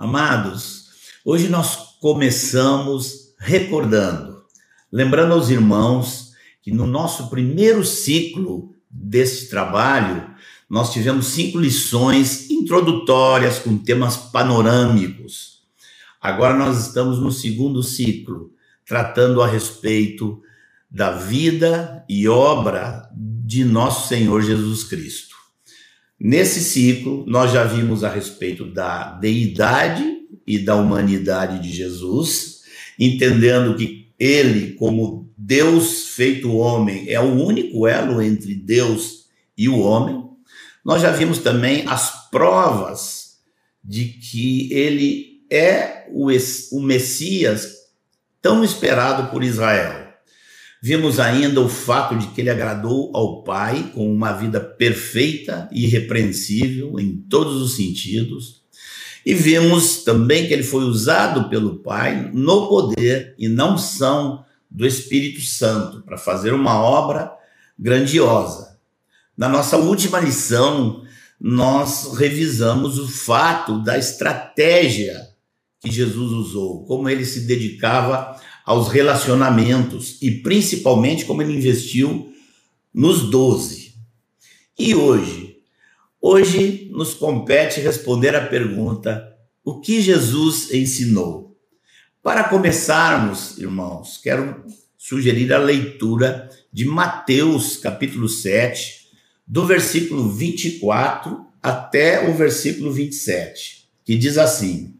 Amados, hoje nós começamos recordando, lembrando aos irmãos que no nosso primeiro ciclo desse trabalho, nós tivemos cinco lições introdutórias com temas panorâmicos. Agora nós estamos no segundo ciclo, tratando a respeito da vida e obra de nosso Senhor Jesus Cristo. Nesse ciclo, nós já vimos a respeito da deidade e da humanidade de Jesus, entendendo que ele, como Deus feito homem, é o único elo entre Deus e o homem. Nós já vimos também as provas de que ele é o, Messias tão esperado por Israel. Vimos ainda o fato de que ele agradou ao Pai com uma vida perfeita e irrepreensível em todos os sentidos. E vimos também que ele foi usado pelo Pai no poder e na unção do Espírito Santo para fazer uma obra grandiosa. Na nossa última lição, nós revisamos o fato da estratégia que Jesus usou, como ele se dedicava aos relacionamentos e principalmente como ele investiu nos doze. E hoje? Hoje nos compete responder a pergunta: o que Jesus ensinou? Para começarmos, irmãos, quero sugerir a leitura de Mateus, capítulo 7, do versículo 24 até o versículo 27, que diz assim: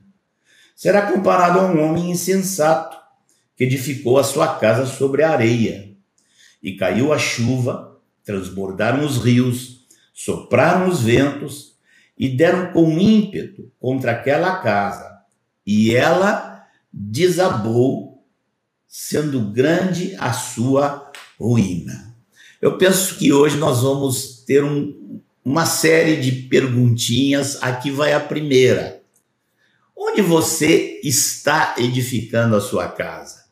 será comparado a um homem insensato que edificou a sua casa sobre a areia. E caiu a chuva, transbordaram os rios, sopraram os ventos e deram com ímpeto contra aquela casa. E ela desabou, sendo grande a sua ruína. Eu penso que hoje nós vamos ter um, uma série de perguntinhas. Aqui vai a primeira. Onde você está edificando a sua casa?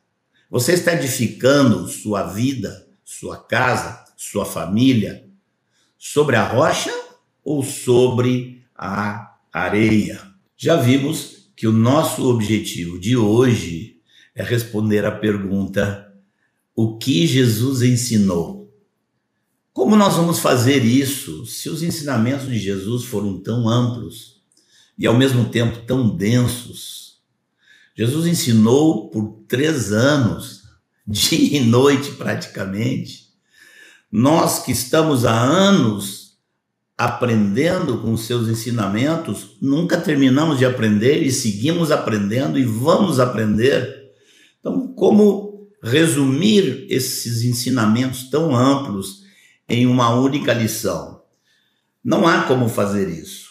Você está edificando sua vida, sua casa, sua família sobre a rocha ou sobre a areia? Já vimos que o nosso objetivo de hoje é responder a pergunta: o que Jesus ensinou? Como nós vamos fazer isso se os ensinamentos de Jesus foram tão amplos? E ao mesmo tempo tão densos. Jesus ensinou por três anos, dia e noite praticamente. Nós que estamos há anos aprendendo com seus ensinamentos, nunca terminamos de aprender e seguimos aprendendo e vamos aprender. Então, como resumir esses ensinamentos tão amplos em uma única lição? Não há como fazer isso.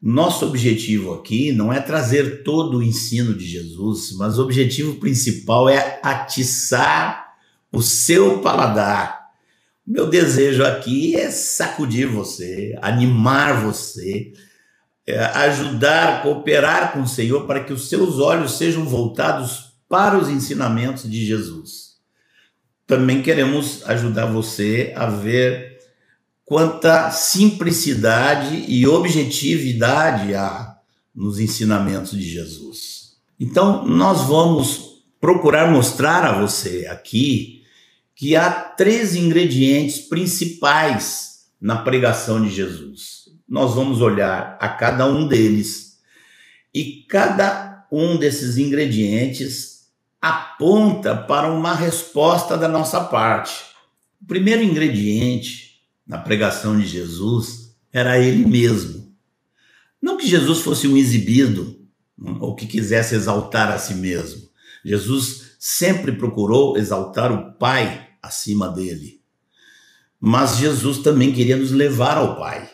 Nosso objetivo aqui não é trazer todo o ensino de Jesus, mas o objetivo principal é atiçar o seu paladar. Meu desejo aqui é sacudir você, animar você, é ajudar, cooperar com o Senhor para que os seus olhos sejam voltados para os ensinamentos de Jesus. Também queremos ajudar você a ver quanta simplicidade e objetividade há nos ensinamentos de Jesus. Então, nós vamos procurar mostrar a você aqui que há três ingredientes principais na pregação de Jesus. Nós vamos olhar a cada um deles e cada um desses ingredientes aponta para uma resposta da nossa parte. O primeiro ingrediente na pregação de Jesus era ele mesmo. Não que Jesus fosse um exibido ou que quisesse exaltar a si mesmo. Jesus sempre procurou exaltar o Pai acima dele. Mas Jesus também queria nos levar ao Pai.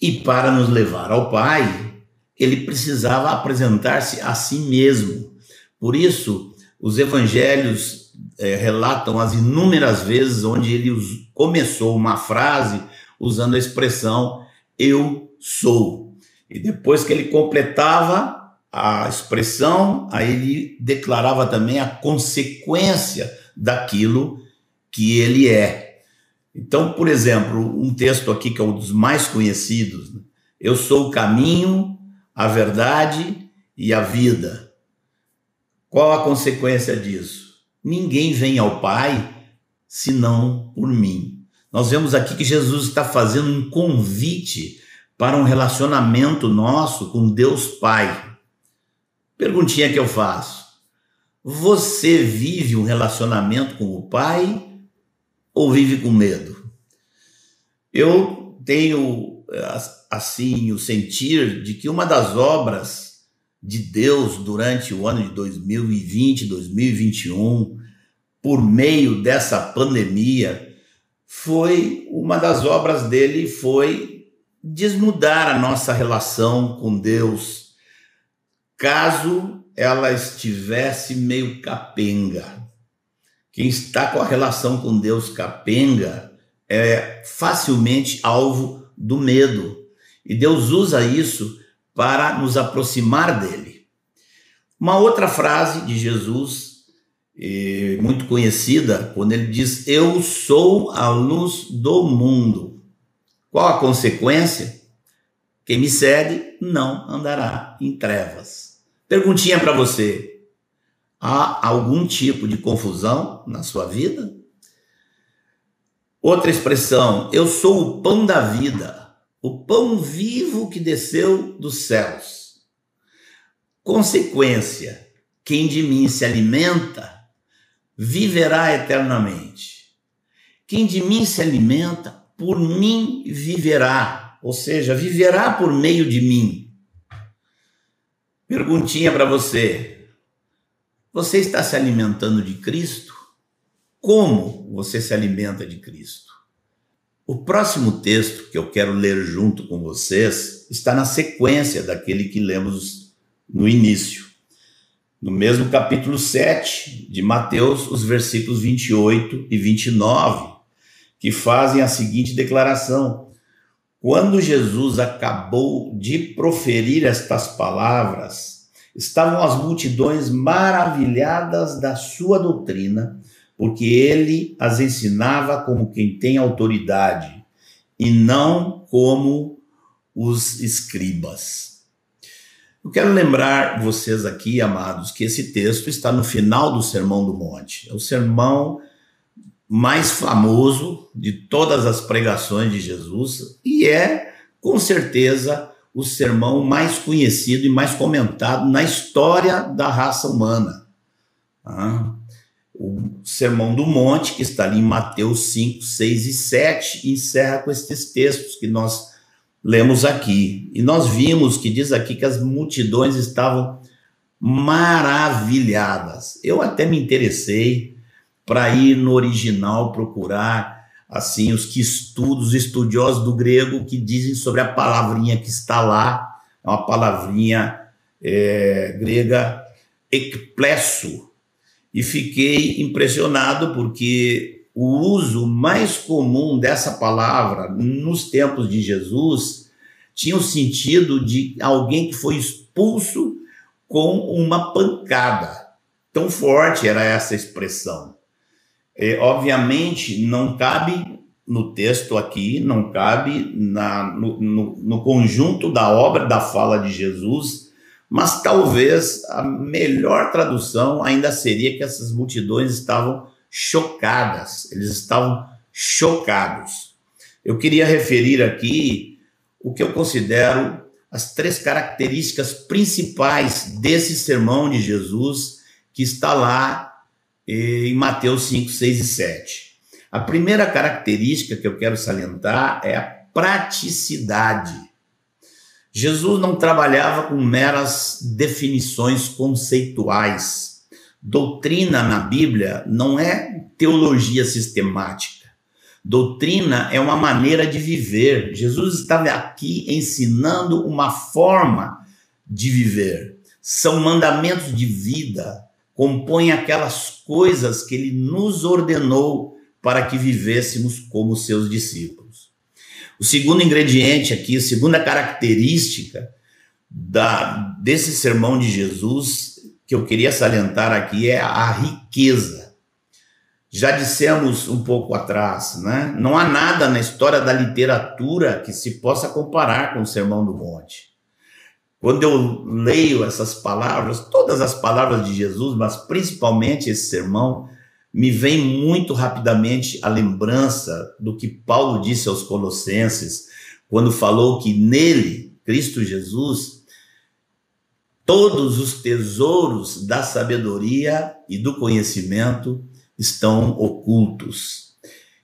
E para nos levar ao Pai, ele precisava apresentar-se a si mesmo. Por isso, os evangelhos é, relatam as inúmeras vezes onde ele começou uma frase usando a expressão eu sou. E depois que ele completava a expressão, aí ele declarava também a consequência daquilo que ele é. Então, por exemplo, um texto aqui que é um dos mais conhecidos: né? Eu sou o caminho, a verdade e a vida. Qual a consequência disso? Ninguém vem ao Pai senão por mim. Nós vemos aqui que Jesus está fazendo um convite para um relacionamento nosso com Deus Pai. Perguntinha que eu faço: você vive um relacionamento com o Pai ou vive com medo? Eu tenho assim o sentir de que uma das obras de Deus durante o ano de 2020, 2021, por meio dessa pandemia, foi uma das obras dele foi desnudar a nossa relação com Deus, caso ela estivesse meio capenga. Quem está com a relação com Deus capenga é facilmente alvo do medo. E Deus usa isso para nos aproximar dele. Uma outra frase de Jesus, eh, muito conhecida, quando ele diz: Eu sou a luz do mundo. Qual a consequência? Quem me segue não andará em trevas. Perguntinha para você: há algum tipo de confusão na sua vida? Outra expressão: eu sou o pão da vida, o pão vivo que desceu dos céus. Consequência: quem de mim se alimenta viverá eternamente. Quem de mim se alimenta, por mim viverá, ou seja, viverá por meio de mim. Perguntinha para você: você está se alimentando de Cristo? como você se alimenta de Cristo. O próximo texto que eu quero ler junto com vocês está na sequência daquele que lemos no início. No mesmo capítulo 7 de Mateus, os versículos 28 e 29, que fazem a seguinte declaração: Quando Jesus acabou de proferir estas palavras, estavam as multidões maravilhadas da sua doutrina porque ele as ensinava como quem tem autoridade e não como os escribas. Eu quero lembrar vocês aqui, amados, que esse texto está no final do Sermão do Monte. É o sermão mais famoso de todas as pregações de Jesus e é, com certeza, o sermão mais conhecido e mais comentado na história da raça humana. Ah, o Sermão do Monte, que está ali em Mateus 5, 6 e 7, encerra com estes textos que nós lemos aqui. E nós vimos que diz aqui que as multidões estavam maravilhadas. Eu até me interessei para ir no original procurar assim os que estudam, os estudiosos do grego que dizem sobre a palavrinha que está lá, é uma palavrinha é, grega ekplesso, e fiquei impressionado porque o uso mais comum dessa palavra nos tempos de Jesus tinha o sentido de alguém que foi expulso com uma pancada. Tão forte era essa expressão. É, obviamente, não cabe no texto aqui, não cabe na, no, no, no conjunto da obra, da fala de Jesus, mas talvez a melhor tradução ainda seria que essas multidões estavam chocadas, eles estavam chocados. Eu queria referir aqui o que eu considero as três características principais desse sermão de Jesus que está lá eh, em Mateus 5, 6 e 7. A primeira característica que eu quero salientar é a praticidade. Jesus não trabalhava com meras definições conceituais. Doutrina na Bíblia não é teologia sistemática. Doutrina é uma maneira de viver. Jesus estava aqui ensinando uma forma de viver, são mandamentos de vida, compõem aquelas coisas que ele nos ordenou para que vivêssemos como seus discípulos. O segundo ingrediente aqui, a segunda característica da, desse sermão de Jesus que eu queria salientar aqui é a riqueza. Já dissemos um pouco atrás, né? Não há nada na história da literatura que se possa comparar com o Sermão do Monte. Quando eu leio essas palavras, todas as palavras de Jesus, mas principalmente esse sermão, me vem muito rapidamente a lembrança do que Paulo disse aos Colossenses, quando falou que nele, Cristo Jesus, todos os tesouros da sabedoria e do conhecimento estão ocultos.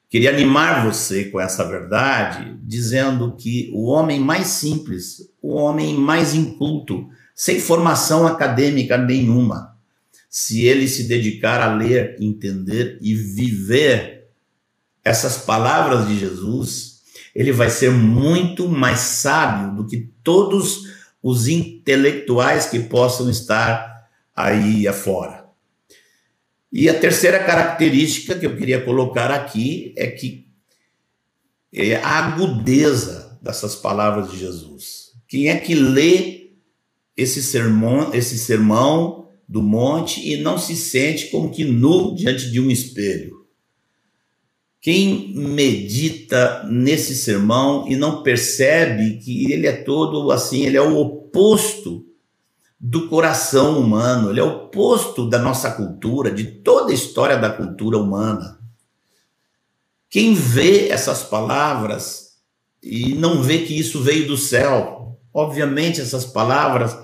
Queria animar você com essa verdade, dizendo que o homem mais simples, o homem mais inculto, sem formação acadêmica nenhuma, se ele se dedicar a ler, entender e viver essas palavras de Jesus, ele vai ser muito mais sábio do que todos os intelectuais que possam estar aí afora. E a terceira característica que eu queria colocar aqui é que é a agudeza dessas palavras de Jesus. Quem é que lê esse sermão, esse sermão do monte e não se sente como que nu diante de um espelho? Quem medita nesse sermão e não percebe que ele é todo assim, ele é o oposto do coração humano, ele é o oposto da nossa cultura, de toda a história da cultura humana. Quem vê essas palavras e não vê que isso veio do céu, obviamente essas palavras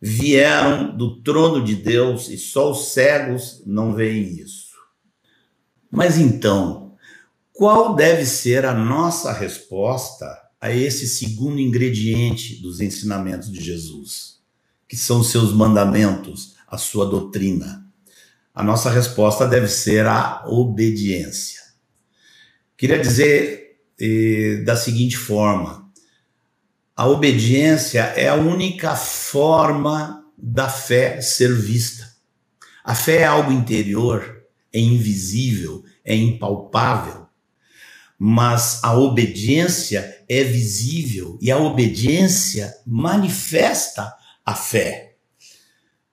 vieram do trono de Deus e só os cegos não veem isso. Mas então, qual deve ser a nossa resposta a esse segundo ingrediente dos ensinamentos de Jesus? que são os seus mandamentos, a sua doutrina? A nossa resposta deve ser a obediência. Queria dizer eh, da seguinte forma: a obediência é a única forma da fé ser vista. A fé é algo interior, é invisível, é impalpável. Mas a obediência é visível e a obediência manifesta a fé.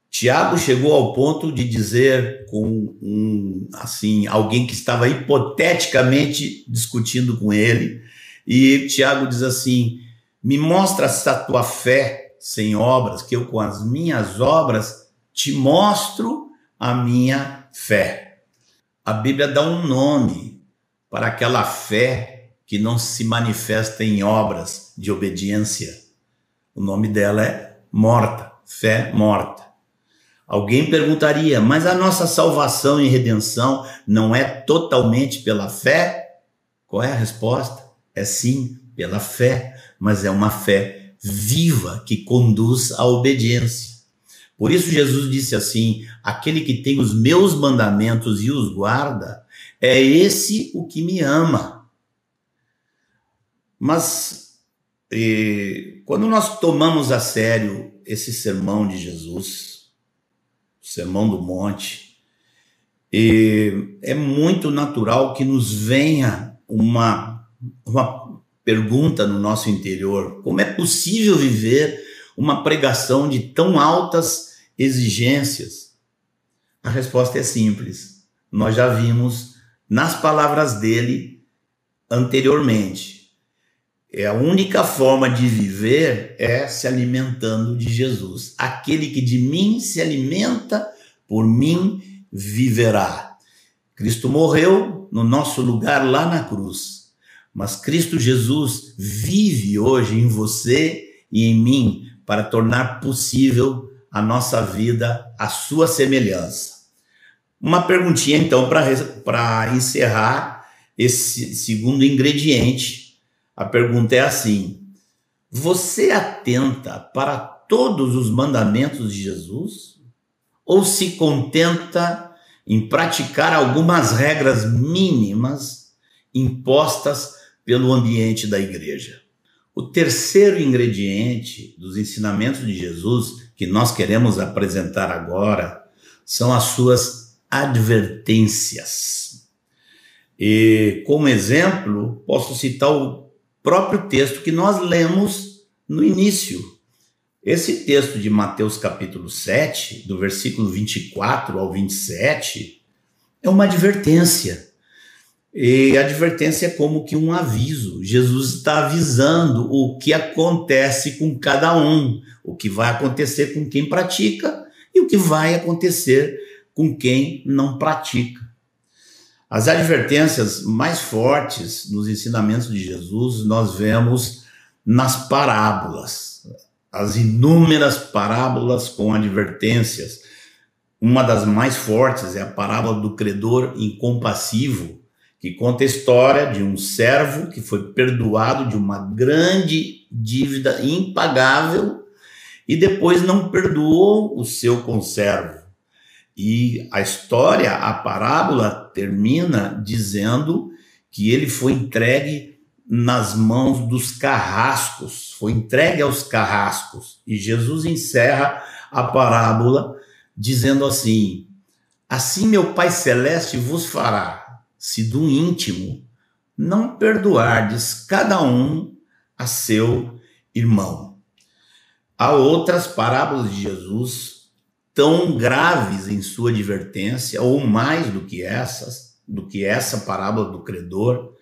Tiago chegou ao ponto de dizer com um, assim, alguém que estava hipoteticamente discutindo com ele, e Tiago diz assim: "Me mostra essa tua fé sem obras, que eu com as minhas obras te mostro a minha fé". A Bíblia dá um nome para aquela fé que não se manifesta em obras de obediência. O nome dela é morta, fé morta. Alguém perguntaria, mas a nossa salvação e redenção não é totalmente pela fé? Qual é a resposta? É sim, pela fé, mas é uma fé viva que conduz à obediência. Por isso Jesus disse assim: aquele que tem os meus mandamentos e os guarda, é esse o que me ama. Mas quando nós tomamos a sério esse sermão de Jesus, o sermão do monte, é muito natural que nos venha uma, uma pergunta no nosso interior: como é possível viver uma pregação de tão altas exigências? A resposta é simples. Nós já vimos nas palavras dele anteriormente é a única forma de viver é se alimentando de Jesus. Aquele que de mim se alimenta, por mim viverá. Cristo morreu no nosso lugar lá na cruz, mas Cristo Jesus vive hoje em você e em mim para tornar possível a nossa vida à sua semelhança. Uma perguntinha então para encerrar esse segundo ingrediente a pergunta é assim: você atenta para todos os mandamentos de Jesus? Ou se contenta em praticar algumas regras mínimas impostas pelo ambiente da igreja? O terceiro ingrediente dos ensinamentos de Jesus que nós queremos apresentar agora são as suas advertências. E como exemplo, posso citar o próprio texto que nós lemos no início. Esse texto de Mateus capítulo 7, do versículo 24 ao 27, é uma advertência. E a advertência é como que um aviso. Jesus está avisando o que acontece com cada um, o que vai acontecer com quem pratica e o que vai acontecer com quem não pratica. As advertências mais fortes nos ensinamentos de Jesus nós vemos nas parábolas, as inúmeras parábolas com advertências. Uma das mais fortes é a parábola do credor incompassivo, que conta a história de um servo que foi perdoado de uma grande dívida impagável e depois não perdoou o seu conservo. E a história, a parábola termina dizendo que ele foi entregue nas mãos dos carrascos, foi entregue aos carrascos. E Jesus encerra a parábola dizendo assim: Assim meu Pai Celeste vos fará, se do íntimo não perdoardes cada um a seu irmão. Há outras parábolas de Jesus tão graves em sua advertência, ou mais do que essas, do que essa parábola do credor.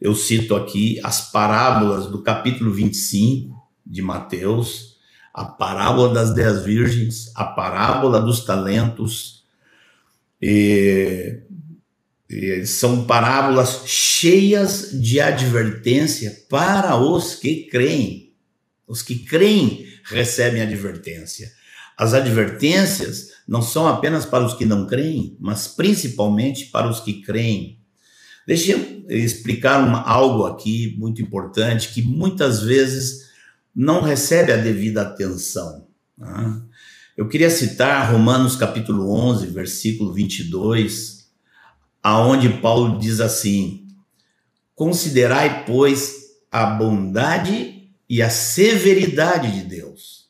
Eu cito aqui as parábolas do capítulo 25 de Mateus, a parábola das dez virgens, a parábola dos talentos. E, são parábolas cheias de advertência para os que creem. Os que creem recebem advertência. As advertências não são apenas para os que não creem, mas principalmente para os que creem. Deixa eu explicar uma, algo aqui muito importante que muitas vezes não recebe a devida atenção. Tá? Eu queria citar Romanos capítulo 11, versículo 22, aonde Paulo diz assim: Considerai, pois, a bondade e a severidade de Deus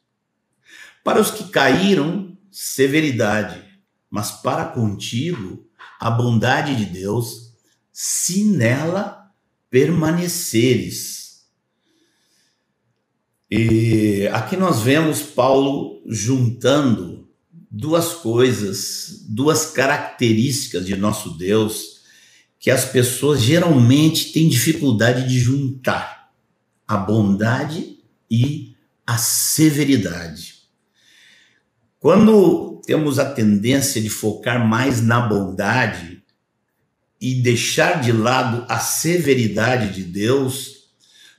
para os que caíram, severidade, mas para contigo, a bondade de Deus, se nela permaneceres. E aqui nós vemos Paulo juntando duas coisas, duas características de nosso Deus que as pessoas geralmente têm dificuldade de juntar: a bondade e a severidade. Quando temos a tendência de focar mais na bondade e deixar de lado a severidade de Deus,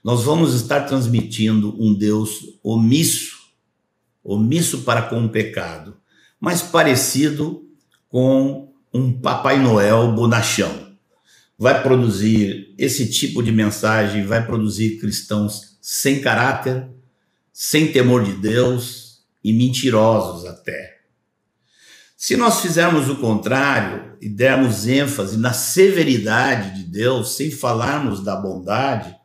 nós vamos estar transmitindo um Deus omisso, omisso para com o pecado, mas parecido com um Papai Noel bonachão. Vai produzir esse tipo de mensagem, vai produzir cristãos sem caráter, sem temor de Deus, e mentirosos até. Se nós fizermos o contrário e dermos ênfase na severidade de Deus, sem falarmos da bondade,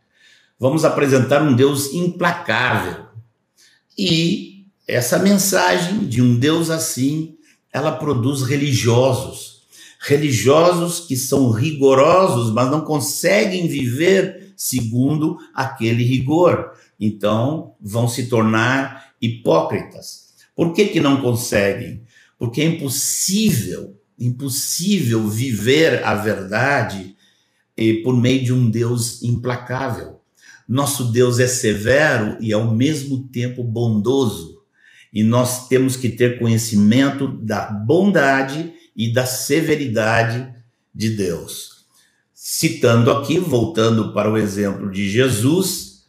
vamos apresentar um Deus implacável. E essa mensagem de um Deus assim, ela produz religiosos. Religiosos que são rigorosos, mas não conseguem viver segundo aquele rigor. Então, vão se tornar hipócritas. Por que, que não conseguem? Porque é impossível, impossível viver a verdade eh, por meio de um Deus implacável. Nosso Deus é severo e ao mesmo tempo bondoso. E nós temos que ter conhecimento da bondade e da severidade de Deus. Citando aqui, voltando para o exemplo de Jesus,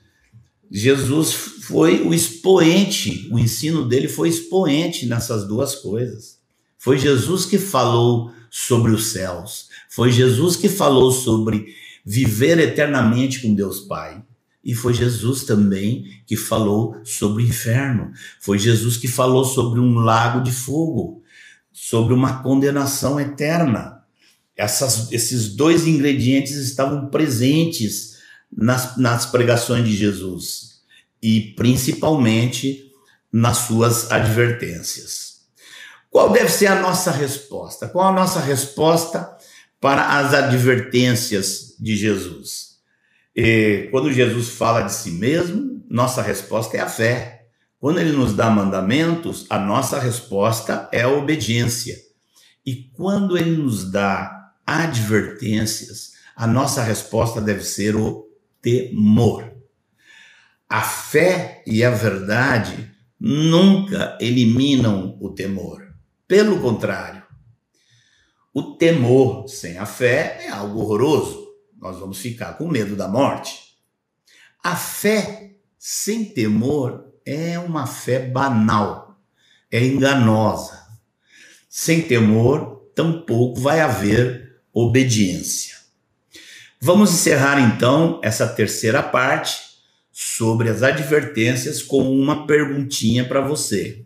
Jesus foi o expoente, o ensino dele foi expoente nessas duas coisas. Foi Jesus que falou sobre os céus, foi Jesus que falou sobre viver eternamente com Deus Pai. E foi Jesus também que falou sobre o inferno. Foi Jesus que falou sobre um lago de fogo, sobre uma condenação eterna. Essas, esses dois ingredientes estavam presentes nas, nas pregações de Jesus e principalmente nas suas advertências. Qual deve ser a nossa resposta? Qual a nossa resposta para as advertências de Jesus? E quando Jesus fala de si mesmo, nossa resposta é a fé. Quando ele nos dá mandamentos, a nossa resposta é a obediência. E quando ele nos dá advertências, a nossa resposta deve ser o temor. A fé e a verdade nunca eliminam o temor. Pelo contrário, o temor sem a fé é algo horroroso. Nós vamos ficar com medo da morte. A fé sem temor é uma fé banal, é enganosa. Sem temor, tampouco vai haver obediência. Vamos encerrar então essa terceira parte sobre as advertências com uma perguntinha para você.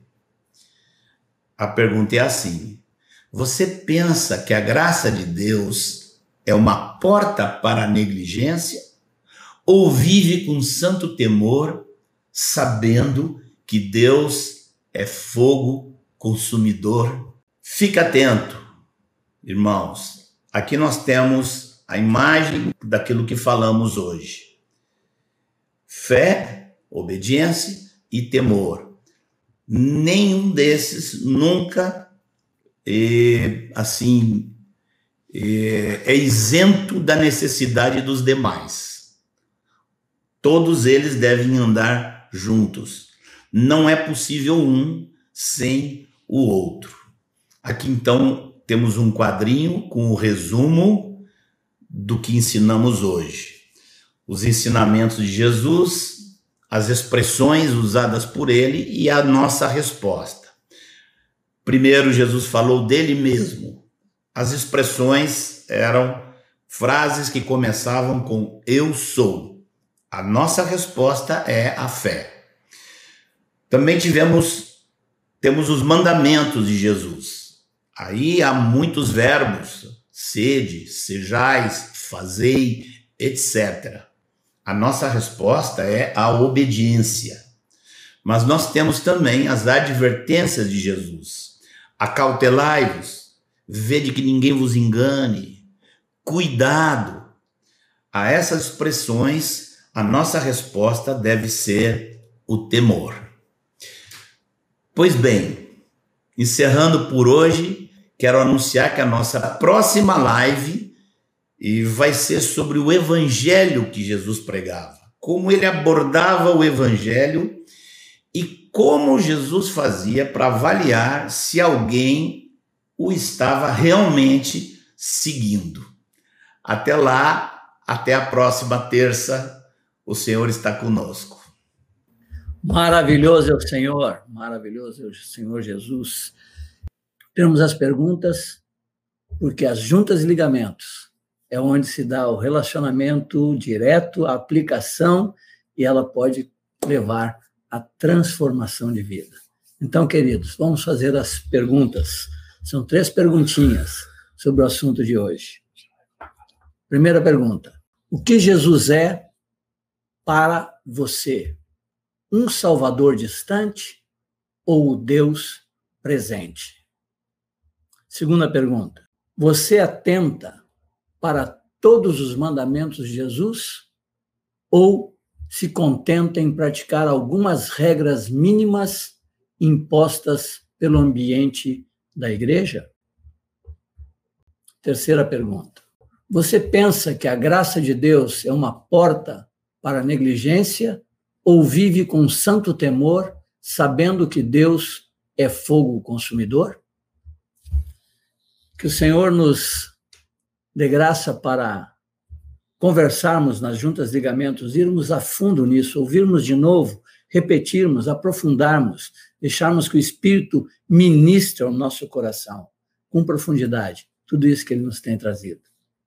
A pergunta é assim: Você pensa que a graça de Deus é uma porta para a negligência? Ou vive com santo temor, sabendo que Deus é fogo consumidor? Fica atento, irmãos. Aqui nós temos a imagem daquilo que falamos hoje fé, obediência e temor. Nenhum desses nunca é, assim é, é isento da necessidade dos demais. Todos eles devem andar juntos. Não é possível um sem o outro. Aqui então temos um quadrinho com o resumo do que ensinamos hoje os ensinamentos de Jesus, as expressões usadas por ele e a nossa resposta. Primeiro, Jesus falou dele mesmo. As expressões eram frases que começavam com eu sou. A nossa resposta é a fé. Também tivemos temos os mandamentos de Jesus. Aí há muitos verbos: sede, sejais, fazei, etc. A nossa resposta é a obediência. Mas nós temos também as advertências de Jesus. Acautelai-vos, vede que ninguém vos engane, cuidado. A essas expressões, a nossa resposta deve ser o temor. Pois bem, encerrando por hoje, quero anunciar que a nossa próxima live e vai ser sobre o evangelho que Jesus pregava, como ele abordava o evangelho e como Jesus fazia para avaliar se alguém o estava realmente seguindo. Até lá, até a próxima terça, o Senhor está conosco. Maravilhoso é o Senhor, maravilhoso é o Senhor Jesus. Temos as perguntas, porque as juntas e ligamentos é onde se dá o relacionamento direto, a aplicação, e ela pode levar à transformação de vida. Então, queridos, vamos fazer as perguntas. São três perguntinhas sobre o assunto de hoje. Primeira pergunta: O que Jesus é para você? Um Salvador distante ou o Deus presente? Segunda pergunta: Você atenta para todos os mandamentos de Jesus ou se contenta em praticar algumas regras mínimas impostas pelo ambiente da igreja? Terceira pergunta. Você pensa que a graça de Deus é uma porta para a negligência ou vive com santo temor, sabendo que Deus é fogo consumidor? Que o Senhor nos de graça para conversarmos nas juntas de ligamentos, irmos a fundo nisso, ouvirmos de novo, repetirmos, aprofundarmos, deixarmos que o Espírito ministre ao nosso coração com profundidade tudo isso que ele nos tem trazido.